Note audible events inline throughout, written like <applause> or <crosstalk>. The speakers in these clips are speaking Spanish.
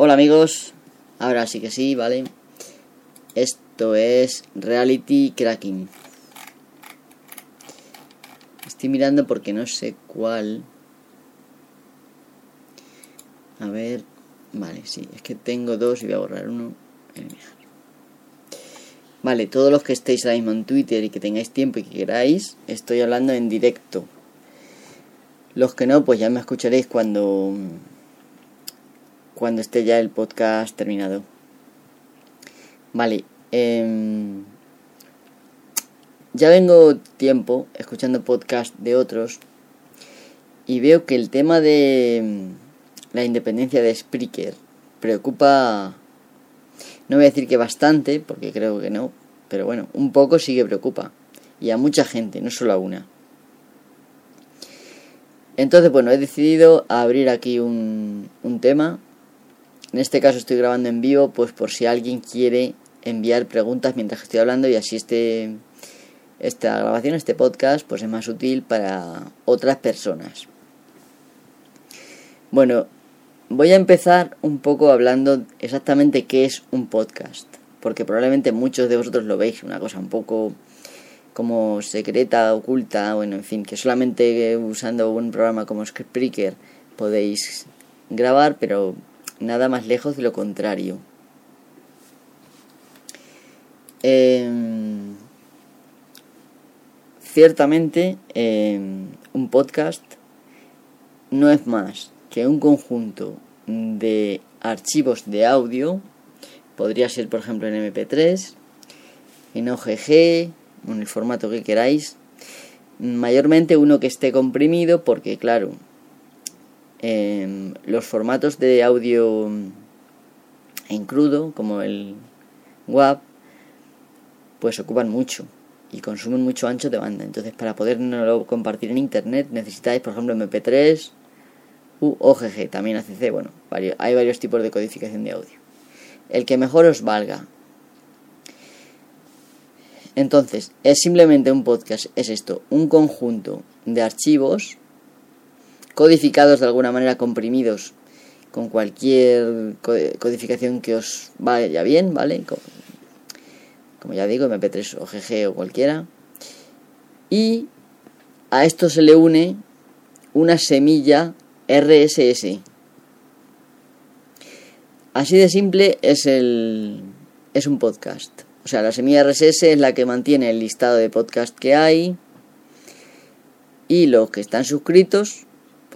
Hola amigos, ahora sí que sí, ¿vale? Esto es Reality Cracking. Estoy mirando porque no sé cuál. A ver, vale, sí, es que tengo dos y voy a borrar uno. Vale, todos los que estéis ahora mismo en Twitter y que tengáis tiempo y que queráis, estoy hablando en directo. Los que no, pues ya me escucharéis cuando cuando esté ya el podcast terminado. Vale, em, ya vengo tiempo escuchando podcast de otros y veo que el tema de em, la independencia de Spreaker preocupa, no voy a decir que bastante, porque creo que no, pero bueno, un poco sí que preocupa. Y a mucha gente, no solo a una. Entonces, bueno, he decidido abrir aquí un, un tema en este caso estoy grabando en vivo, pues por si alguien quiere enviar preguntas mientras estoy hablando y así este, esta grabación, este podcast, pues es más útil para otras personas. Bueno, voy a empezar un poco hablando exactamente qué es un podcast, porque probablemente muchos de vosotros lo veis, una cosa un poco como secreta, oculta, bueno, en fin, que solamente usando un programa como Spreaker podéis grabar, pero nada más lejos de lo contrario. Em, ciertamente, em, un podcast no es más que un conjunto de archivos de audio, podría ser por ejemplo en MP3, en OGG, en el formato que queráis, mayormente uno que esté comprimido porque claro, Em, los formatos de audio en crudo, como el WAV, pues ocupan mucho y consumen mucho ancho de banda. Entonces, para poderlo compartir en internet, necesitáis, por ejemplo, MP3 u OGG, también ACC. Bueno, hay varios tipos de codificación de audio. El que mejor os valga. Entonces, es simplemente un podcast, es esto, un conjunto de archivos codificados de alguna manera, comprimidos con cualquier codificación que os vaya bien, ¿vale? Como ya digo, MP3 o GG o cualquiera. Y a esto se le une una semilla RSS. Así de simple es el es un podcast. O sea, la semilla RSS es la que mantiene el listado de podcast que hay y los que están suscritos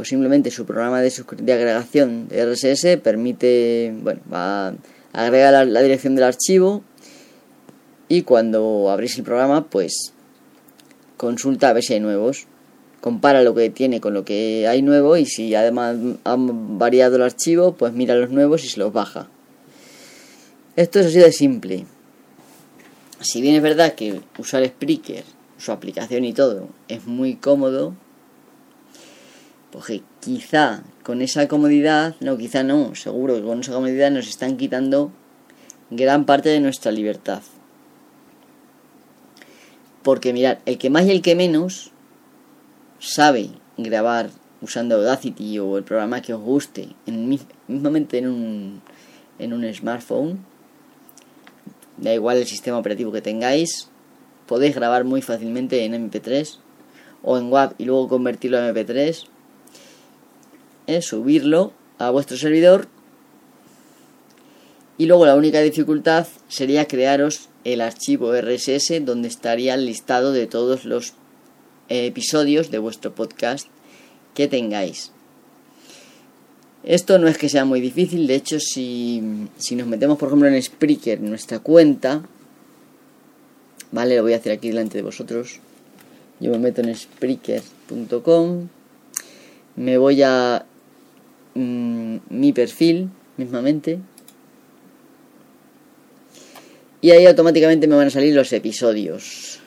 pues simplemente su programa de, de agregación de RSS permite, bueno, va a agregar la, dirección del archivo y cuando abrís el programa, pues consulta a ver si hay nuevos, compara lo que tiene con lo que hay nuevo y si además han variado el archivo, pues mira los nuevos y se los baja. Esto es así de simple. Si bien es verdad que usar Spreaker, su aplicación y todo, es muy cómodo, porque quizá con esa comodidad, no, quizá no, seguro que con esa comodidad nos están quitando gran parte de nuestra libertad. Porque mirad, el que más y el que menos sabe grabar usando Audacity o el programa que os guste, en, mismamente en un, en un smartphone, da igual el sistema operativo que tengáis, podéis grabar muy fácilmente en MP3 o en WAV y luego convertirlo a MP3 subirlo a vuestro servidor y luego la única dificultad sería crearos el archivo RSS donde estaría el listado de todos los episodios de vuestro podcast que tengáis. Esto no es que sea muy difícil, de hecho si, si nos metemos por ejemplo en Spreaker, nuestra cuenta, vale, lo voy a hacer aquí delante de vosotros. Yo me meto en Spreaker.com, me voy a Mm, mi perfil mismamente. Y ahí automáticamente me van a salir los episodios.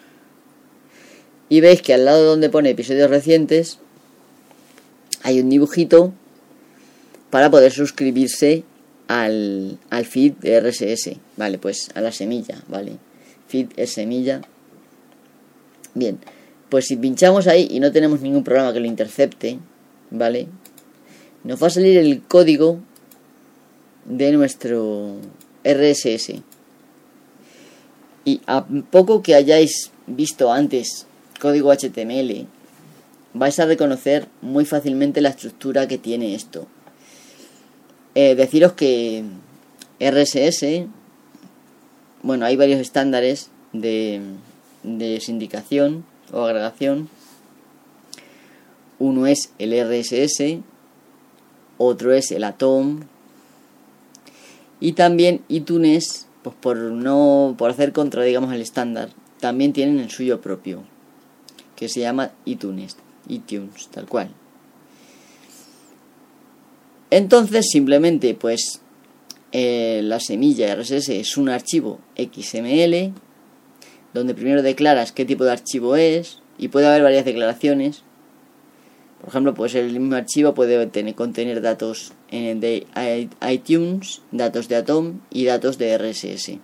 Y veis que al lado donde pone episodios recientes hay un dibujito para poder suscribirse al, al feed de RSS. Vale, pues a la semilla, ¿vale? Feed es semilla. Bien, pues si pinchamos ahí y no tenemos ningún programa que lo intercepte, ¿vale? Nos va a salir el código de nuestro RSS. Y a poco que hayáis visto antes código HTML, vais a reconocer muy fácilmente la estructura que tiene esto. Eh, deciros que RSS, bueno, hay varios estándares de, de sindicación o agregación. Uno es el RSS, otro es el Atom y también iTunes, pues por no por hacer contra digamos el estándar, también tienen el suyo propio, que se llama iTunes, iTunes, tal cual. Entonces simplemente pues eh, la semilla RSS es un archivo XML donde primero declaras qué tipo de archivo es y puede haber varias declaraciones. Por ejemplo, pues el mismo archivo puede tener, contener datos de iTunes, datos de Atom y datos de RSS.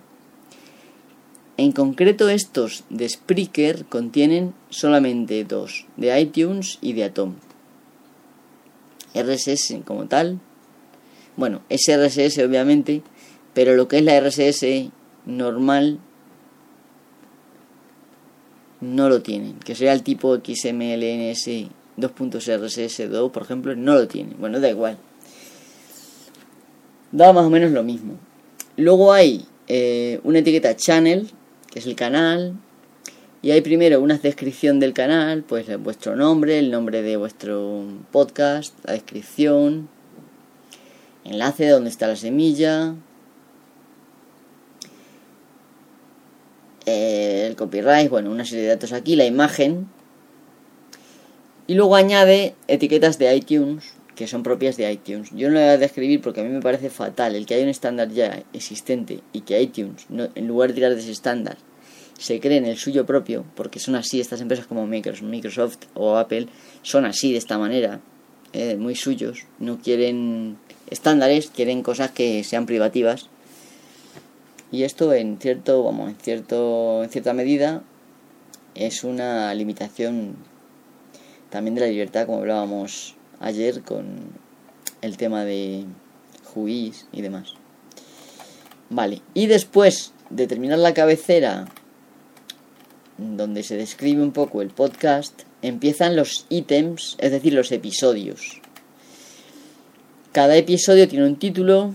En concreto estos de Spreaker contienen solamente dos, de iTunes y de Atom. RSS como tal, bueno, es RSS obviamente, pero lo que es la RSS normal no lo tienen, que sea el tipo XMLNS 2.RSS2, por ejemplo, no lo tienen. Bueno, da igual. Da más o menos lo mismo. Luego hay eh, una etiqueta channel, que es el canal, y hay primero una descripción del canal, pues vuestro nombre, el nombre de vuestro podcast, la descripción, enlace de donde está la semilla, eh, el copyright, bueno, una serie de datos aquí, la imagen, y luego añade etiquetas de iTunes que son propias de iTunes. Yo no le voy a describir porque a mí me parece fatal el que hay un estándar ya existente y que iTunes, en lugar de tirar de ese estándar, se creen el suyo propio, porque son así estas empresas como Microsoft o Apple, son así de esta manera, eh, muy suyos, no quieren estándares, quieren cosas que sean privativas. Y esto en cierto, vamos, en cierto, en cierta medida es una limitación también de la libertad, como hablábamos ayer con el tema de juiz y demás. Vale, y después de terminar la cabecera donde se describe un poco el podcast, empiezan los ítems, es decir, los episodios. Cada episodio tiene un título,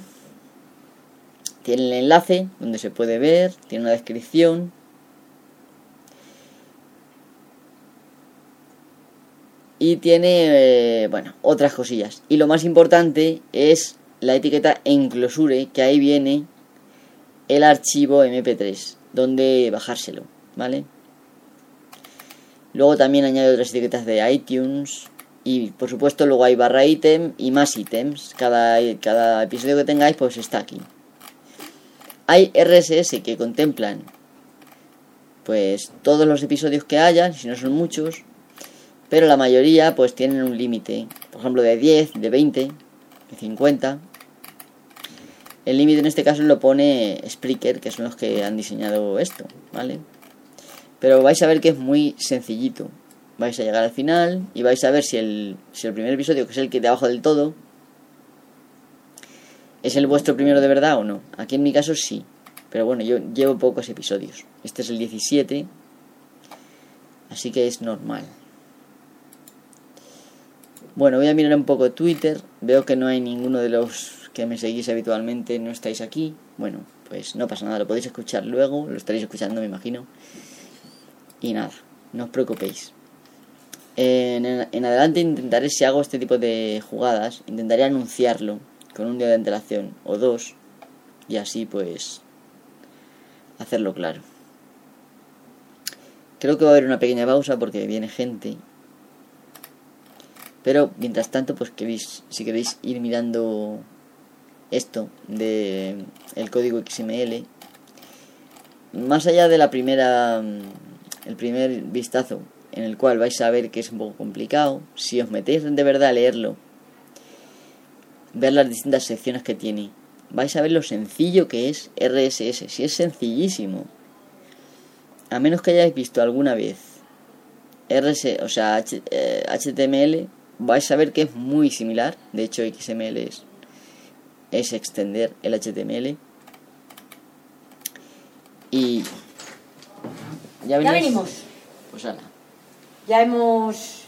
tiene el enlace donde se puede ver, tiene una descripción. Y tiene, eh, bueno, otras cosillas. Y lo más importante es la etiqueta enclosure, que ahí viene el archivo MP3, donde bajárselo, ¿vale? Luego también añade otras etiquetas de iTunes. Y por supuesto luego hay barra item y más ítems. Cada, cada episodio que tengáis pues está aquí. Hay RSS que contemplan pues todos los episodios que haya, si no son muchos. Pero la mayoría pues tienen un límite. Por ejemplo de 10, de 20, de 50. El límite en este caso lo pone Spreaker, que son los que han diseñado esto, ¿vale? Pero vais a ver que es muy sencillito. Vais a llegar al final y vais a ver si el, si el primer episodio, que es el que de abajo del todo, es el vuestro primero de verdad o no. Aquí en mi caso sí. Pero bueno, yo llevo pocos episodios. Este es el 17. Así que es normal. Bueno, voy a mirar un poco Twitter. Veo que no hay ninguno de los que me seguís habitualmente, no estáis aquí. Bueno, pues no pasa nada, lo podéis escuchar luego. Lo estaréis escuchando, me imagino. Y nada, no os preocupéis. En, adelante intentaré, si hago este tipo de jugadas, intentaré anunciarlo con un día de antelación o dos y así pues hacerlo claro. Creo que va a haber una pequeña pausa porque viene gente. Pero mientras tanto, pues queréis, si queréis ir mirando esto de el código XML, más allá de la primera el primer vistazo en el cual vais a ver que es un poco complicado, si os metéis de verdad a leerlo, ver las distintas secciones que tiene, vais a ver lo sencillo que es RSS, si es sencillísimo. A menos que hayáis visto alguna vez RS, o sea, HTML, eh, vais a ver que es muy similar, de hecho XML es es extender el HTML. Y ya, venimos. Pues ala. Ya hemos.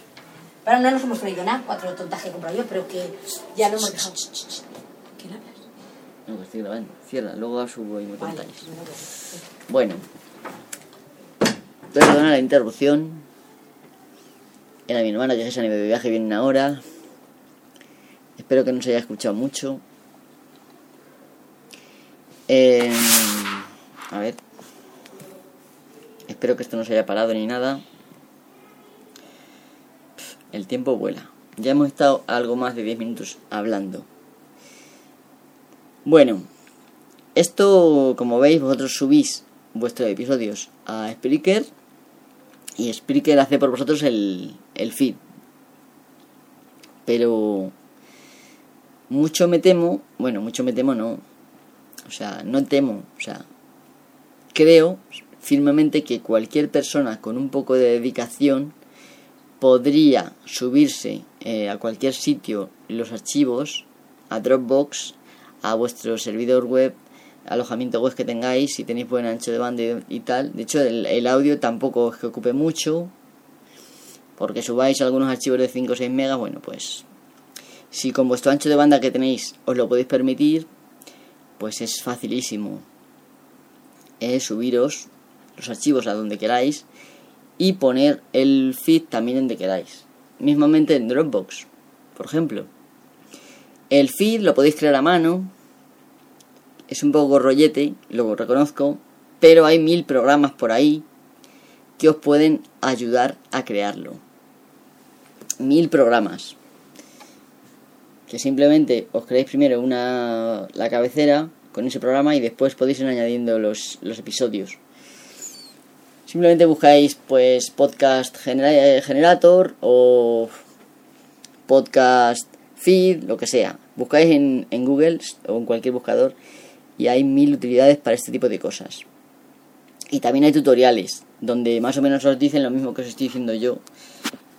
Pero no nos hemos traído nada, cuatro tontas que he comprado yo, pero que ya lo hemos dejado. ¿Qué hablas? No, pues estoy grabando. Cierra, luego subo y me contáis. Bueno. Perdona la interrupción. Era mi hermana que se a de viaje, viene ahora. Espero que no se haya escuchado mucho. Eh, a ver. Espero que esto no se haya parado ni nada. El tiempo vuela. Ya hemos estado algo más de 10 minutos hablando. Bueno, esto, como veis, vosotros subís vuestros episodios a Spreaker y Spreaker hace por vosotros el, el feed. Pero mucho me temo, bueno, mucho me temo no. O sea, no temo, o sea, creo firmemente que cualquier persona con un poco de dedicación podría subirse eh, a cualquier sitio los archivos, a Dropbox, a vuestro servidor web, alojamiento web que tengáis, si tenéis buen ancho de banda y, tal. De hecho, el, audio tampoco es que ocupe mucho, porque subáis algunos archivos de 5 o 6 megas, bueno, pues si con vuestro ancho de banda que tenéis os lo podéis permitir, pues es facilísimo subiros los archivos a donde queráis y poner el feed también donde queráis. Mismamente en Dropbox, por ejemplo. El feed lo podéis crear a mano. Es un poco rollete, lo reconozco, pero hay mil programas por ahí que os pueden ayudar a crearlo. Mil programas. Que simplemente os creáis primero una la cabecera con ese programa y después podéis ir añadiendo los, los episodios. Simplemente buscáis pues podcast eh, generator o podcast feed, lo que sea. Buscáis en, en Google o en cualquier buscador y hay mil utilidades para este tipo de cosas. Y también hay tutoriales donde más o menos os dicen lo mismo que os estoy diciendo yo.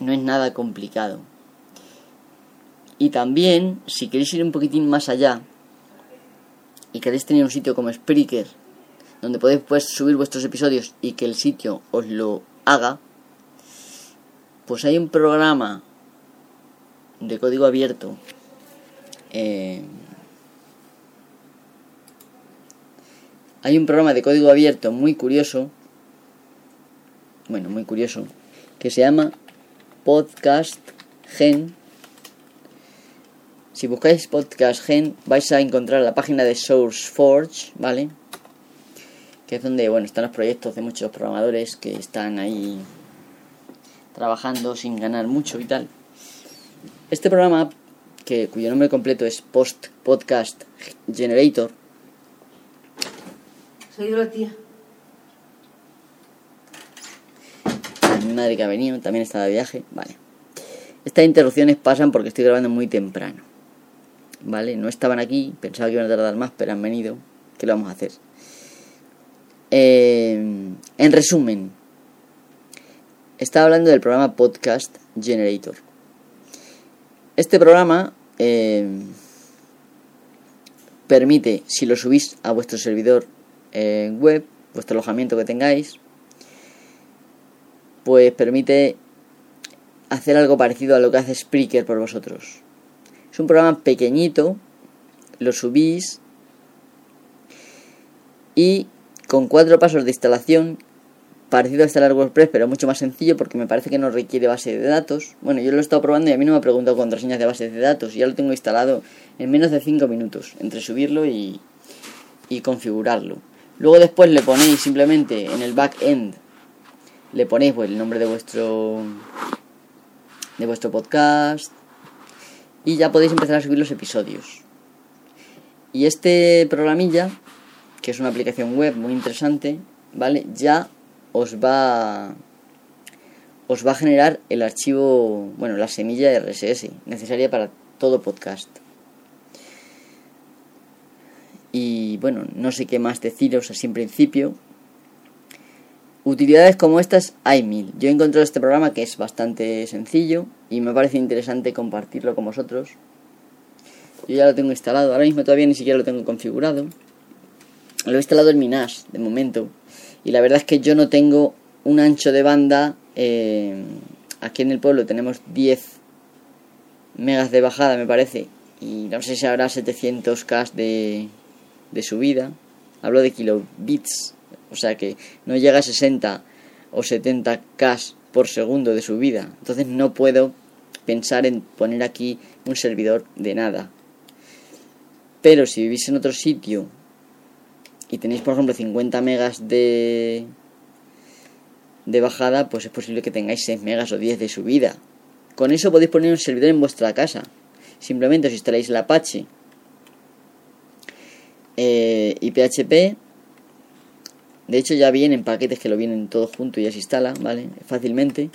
No es nada complicado. Y también, si queréis ir un poquitín más allá y queréis tener un sitio como Spreaker donde podéis pues, subir vuestros episodios y que el sitio os lo haga, pues hay un programa de código abierto eh, hay un programa de código abierto muy curioso bueno muy curioso que se llama podcast gen si buscáis podcast gen vais a encontrar la página de SourceForge vale que es donde bueno están los proyectos de muchos programadores que están ahí trabajando sin ganar mucho y tal. Este programa, que, cuyo nombre completo es Post Podcast Generator. Soy la tía. Mi madre que ha venido, también está de viaje, vale. Estas interrupciones pasan porque estoy grabando muy temprano. ¿Vale? No estaban aquí, pensaba que iban a tardar más, pero han venido. ¿Qué lo vamos a hacer? Eh, en resumen, estaba hablando del programa Podcast Generator. Este programa eh, permite, si lo subís a vuestro servidor eh, web, vuestro alojamiento que tengáis, pues permite hacer algo parecido a lo que hace Spreaker por vosotros. Es un programa pequeñito, lo subís y con cuatro pasos de instalación, parecido a instalar WordPress, pero mucho más sencillo porque me parece que no requiere base de datos. Bueno, yo lo he estado probando y a mí no me ha preguntado contraseñas de bases de datos, ya lo tengo instalado en menos de 5 minutos, entre subirlo y, y configurarlo. Luego después le ponéis simplemente en el backend, le ponéis pues, el nombre de vuestro de vuestro podcast y ya podéis empezar a subir los episodios. Y este programilla que es una aplicación web muy interesante, ¿vale? Ya os va os va a generar el archivo, bueno, la semilla RSS necesaria para todo podcast. Y bueno, no sé qué más deciros así en principio. Utilidades como estas hay mil. Yo he encontrado este programa que es bastante sencillo y me parece interesante compartirlo con vosotros. yo ya lo tengo instalado. Ahora mismo todavía ni siquiera lo tengo configurado. Lo he instalado en mi NAS de momento. Y la verdad es que yo no tengo un ancho de banda. Eh, aquí en el pueblo tenemos 10 megas de bajada, me parece. Y no sé si habrá 700k de, de subida. Hablo de kilobits. O sea que no llega a 60 o 70k por segundo de subida. Entonces no puedo pensar en poner aquí un servidor de nada. Pero si vivís en otro sitio y tenéis, por ejemplo, 50 megas de, de bajada, pues es posible que tengáis 6 megas o 10 de subida. Con eso podéis poner un servidor en vuestra casa. Simplemente os instaláis el Apache eh, y PHP. De hecho ya vienen paquetes que lo vienen todos juntos y ya se instala, ¿vale? Fácilmente.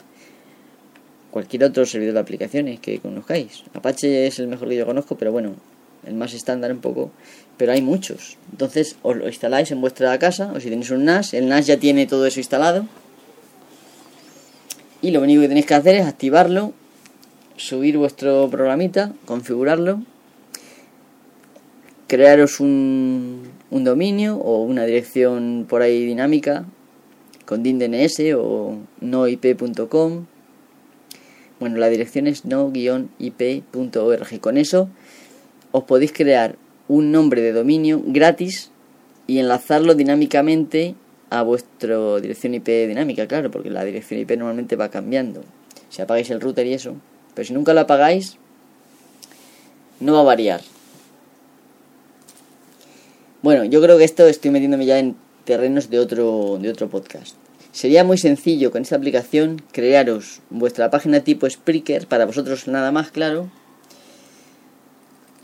Cualquier otro servidor de aplicaciones que conozcáis. Apache es el mejor que yo conozco, pero bueno, el más estándar un poco, pero hay muchos. Entonces os lo instaláis en vuestra casa o si tenéis un NAS, el NAS ya tiene todo eso instalado. Y lo único que tenéis que hacer es activarlo, subir vuestro programita, configurarlo, crearos un, un dominio o una dirección por ahí dinámica con DNS o noip.com. Bueno, la dirección es no-ip.org. Con eso os podéis crear un nombre de dominio gratis y enlazarlo dinámicamente a vuestra dirección IP dinámica, claro, porque la dirección IP normalmente va cambiando. Si apagáis el router y eso, pero si nunca lo apagáis, no va a variar. Bueno, yo creo que esto estoy metiéndome ya en terrenos de otro, de otro podcast. Sería muy sencillo con esta aplicación crearos vuestra página tipo Spreaker, para vosotros nada más claro,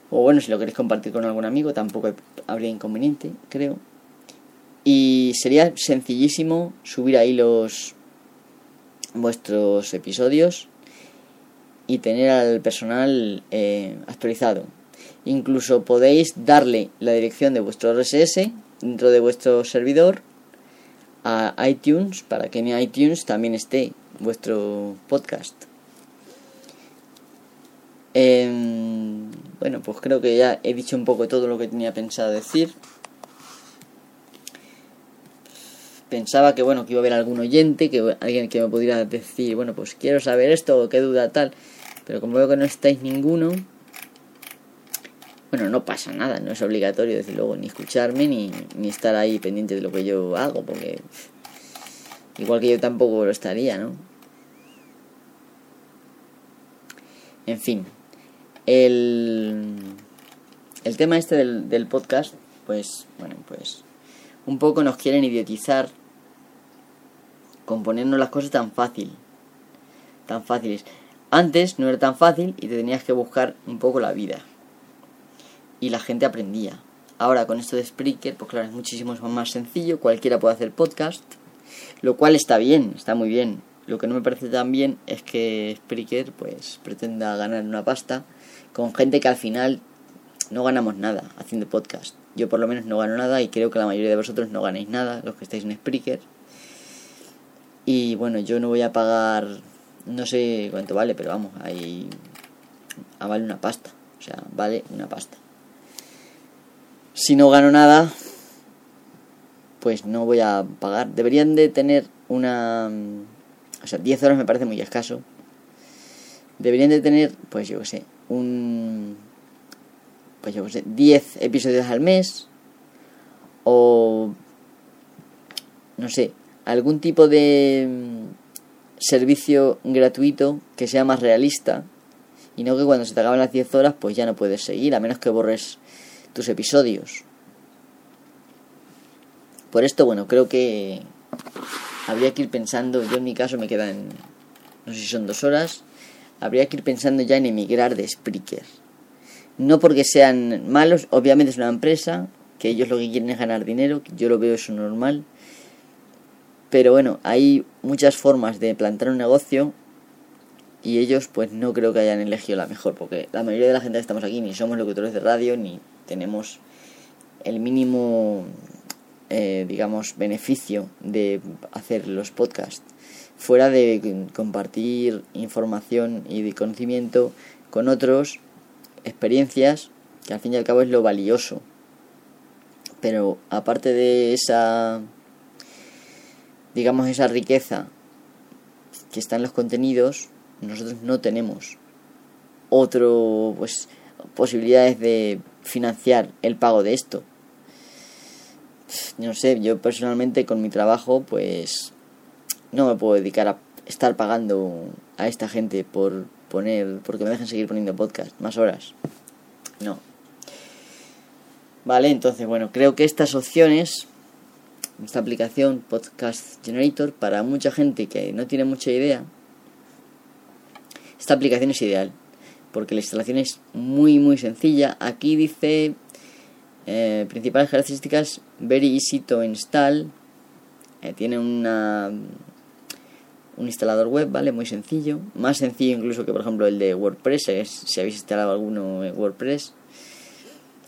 o bueno, si lo queréis compartir con algún amigo, tampoco habría inconveniente, creo. Y sería sencillísimo subir ahí los vuestros episodios y tener al personal eh, actualizado. Incluso podéis darle la dirección de vuestro RSS dentro de vuestro servidor a iTunes para que en iTunes también esté vuestro podcast. Eh, bueno, pues creo que ya he dicho un poco todo lo que tenía pensado decir. Pensaba que bueno, que iba a haber algún oyente, que alguien que me pudiera decir, bueno, pues quiero saber esto o qué duda tal, pero como veo que no estáis ninguno, bueno, no pasa nada, no es obligatorio decir luego ni escucharme ni, ni estar ahí pendiente de lo que yo hago, porque igual que yo tampoco lo estaría, ¿no? En fin, el, el tema este del, del podcast, pues, bueno, pues un poco nos quieren idiotizar con ponernos las cosas tan fácil, tan fáciles. Antes no era tan fácil y te tenías que buscar un poco la vida. Y la gente aprendía. Ahora con esto de Spreaker, pues claro, es muchísimo más sencillo, cualquiera puede hacer podcast, lo cual está bien, está muy bien. Lo que no me parece tan bien es que Spreaker pues pretenda ganar una pasta con gente que al final no ganamos nada haciendo podcast. Yo por lo menos no gano nada y creo que la mayoría de vosotros no ganéis nada, los que estáis en Spreaker. Y bueno, yo no voy a pagar, no sé cuánto vale, pero vamos, ahí ah, vale una pasta. O sea, vale una pasta. Si no gano nada, pues no voy a pagar. Deberían de tener una... O sea, 10 horas me parece muy escaso. Deberían de tener, pues yo qué sé, un pues yo sé, 10 episodios al mes o no sé, algún tipo de servicio gratuito que sea más realista y no que cuando se te acaban las 10 horas pues ya no puedes seguir, a menos que borres tus episodios. Por esto, bueno, creo que habría que ir pensando, yo en mi caso me quedan, no sé si son dos horas, habría que ir pensando ya en emigrar de Spreaker. No porque sean malos, obviamente es una empresa, que ellos lo que quieren es ganar dinero, yo lo veo eso normal. Pero bueno, hay muchas formas de plantar un negocio y ellos pues no creo que hayan elegido la mejor, porque la mayoría de la gente que estamos aquí ni somos locutores de radio, ni tenemos el mínimo, eh, digamos, beneficio de hacer los podcasts fuera de compartir información y de conocimiento con otros, experiencias que al fin y al cabo es lo valioso. Pero aparte de esa, digamos, esa riqueza que está en los contenidos, nosotros no tenemos otro, pues, posibilidades de financiar el pago de esto. No sé, yo personalmente con mi trabajo, pues, no me puedo dedicar a estar pagando a esta gente por poner, porque me dejen seguir poniendo podcast más horas. No. Vale, entonces, bueno, creo que estas opciones, esta aplicación Podcast Generator, para mucha gente que no tiene mucha idea, esta aplicación es ideal, porque la instalación es muy, muy sencilla. Aquí dice eh, principales características, very easy to install, eh, tiene una un instalador web, ¿vale? Muy sencillo. Más sencillo incluso que, por ejemplo, el de WordPress, si habéis instalado alguno en WordPress.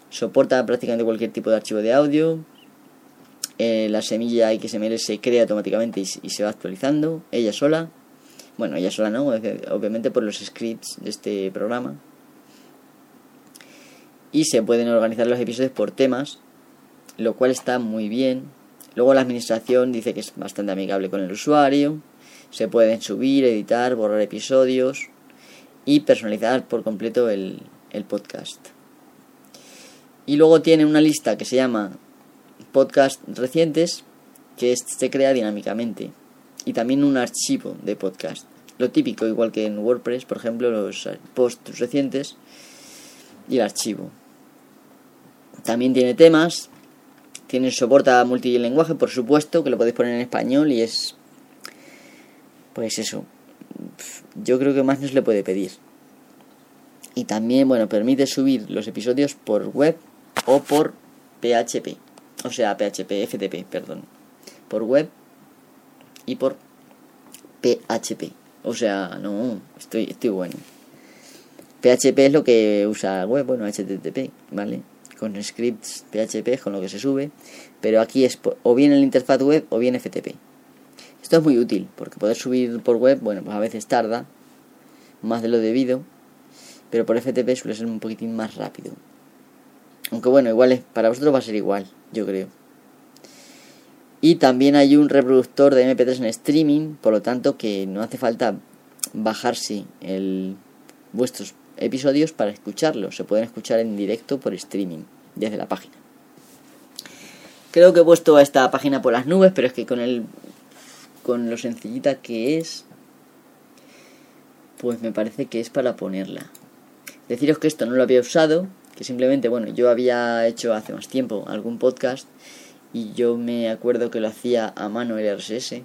Soporta prácticamente cualquier tipo de archivo de audio. Eh, la semilla XML se crea automáticamente y, se va actualizando, ella sola. Bueno, ella sola no, obviamente por los scripts de este programa. Y se pueden organizar los episodios por temas, lo cual está muy bien. Luego la administración dice que es bastante amigable con el usuario se pueden subir, editar, borrar episodios y personalizar por completo el, podcast. Y luego tiene una lista que se llama podcast recientes que se crea dinámicamente y también un archivo de podcast. Lo típico, igual que en WordPress, por ejemplo, los posts recientes y el archivo. También tiene temas, tiene soporta multilingüe, por supuesto, que lo podéis poner en español y es pues eso, yo creo que más no se le puede pedir. Y también, bueno, permite subir los episodios por web o por PHP. O sea, PHP, FTP, perdón. Por web y por PHP. O sea, no, estoy, estoy bueno. PHP es lo que usa web, bueno, HTTP, ¿vale? Con scripts PHP con lo que se sube. Pero aquí es o bien el interfaz web o bien FTP. Esto es muy útil porque poder subir por web, bueno, pues a veces tarda más de lo debido, pero por FTP suele ser un poquitín más rápido. Aunque bueno, igual es, para vosotros va a ser igual, yo creo. Y también hay un reproductor de MP3 en streaming, por lo tanto que no hace falta bajarse el, vuestros episodios para escucharlos. Se pueden escuchar en directo por streaming desde la página. Creo que he puesto a esta página por las nubes, pero es que con el con lo sencillita que es, pues me parece que es para ponerla. Deciros que esto no lo había usado, que simplemente, bueno, yo había hecho hace más tiempo algún podcast y yo me acuerdo que lo hacía a mano el RSS.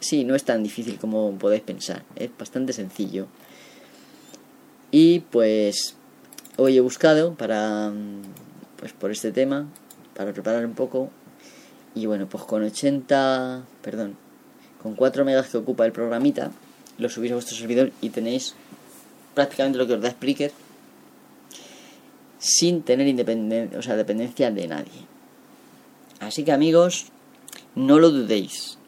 Sí, no es tan difícil como podéis pensar, es bastante sencillo. Y pues hoy he buscado para pues por este tema, para preparar un poco y bueno, pues con 80, perdón, con 4 megas que ocupa el programita, lo subís a vuestro servidor y tenéis prácticamente lo que os da Spreaker sin tener independencia, o sea, dependencia de nadie. Así que amigos, no lo dudéis.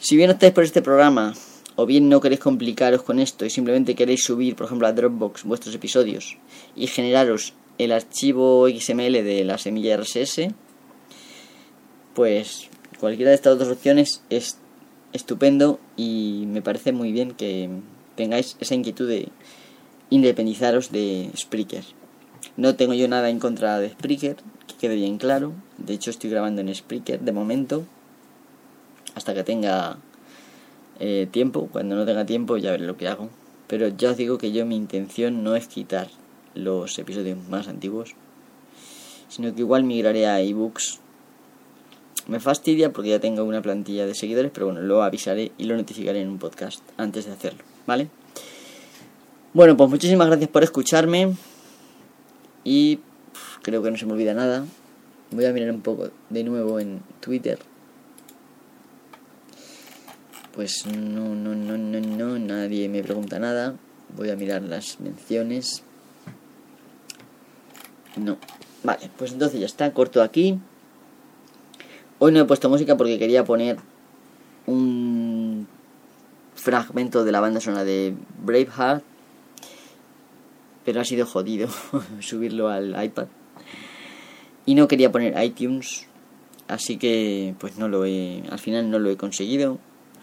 Si bien optáis por este programa, o bien no queréis complicaros con esto y simplemente queréis subir, por ejemplo, a Dropbox vuestros episodios y generaros el archivo XML de la semilla RSS, pues cualquiera de estas dos opciones es estupendo y me parece muy bien que tengáis esa inquietud de independizaros de Spreaker. No tengo yo nada en contra de Spreaker, que quede bien claro. De hecho estoy grabando en Spreaker de momento. Hasta que tenga eh, tiempo. Cuando no tenga tiempo ya veré lo que hago. Pero ya os digo que yo mi intención no es quitar los episodios más antiguos. Sino que igual migraré a ebooks me fastidia porque ya tengo una plantilla de seguidores, pero bueno, lo avisaré y lo notificaré en un podcast antes de hacerlo, ¿vale? Bueno, pues muchísimas gracias por escucharme y creo que no se me olvida nada. Voy a mirar un poco de nuevo en Twitter. Pues no, no, no, no, no, nadie me pregunta nada. Voy a mirar las menciones. No. Vale, pues entonces ya está, corto aquí. Hoy no he puesto música porque quería poner un fragmento de la banda sonora de Braveheart. Pero ha sido jodido <laughs> subirlo al iPad. Y no quería poner iTunes, así que pues no lo he, al final no lo he conseguido.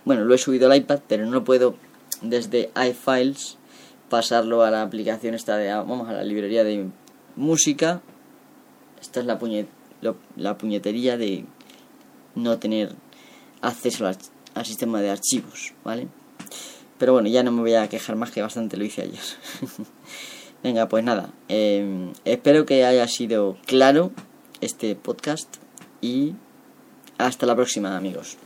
Bueno, lo he subido al iPad, pero no puedo desde iFiles pasarlo a la aplicación esta de, vamos a la librería de música. Esta es la, la puñetería de no tener acceso al sistema de archivos, ¿vale? Pero bueno, ya no me voy a quejar más que bastante lo hice ayer. <laughs> Venga, pues nada, em, espero que haya sido claro este podcast y hasta la próxima amigos.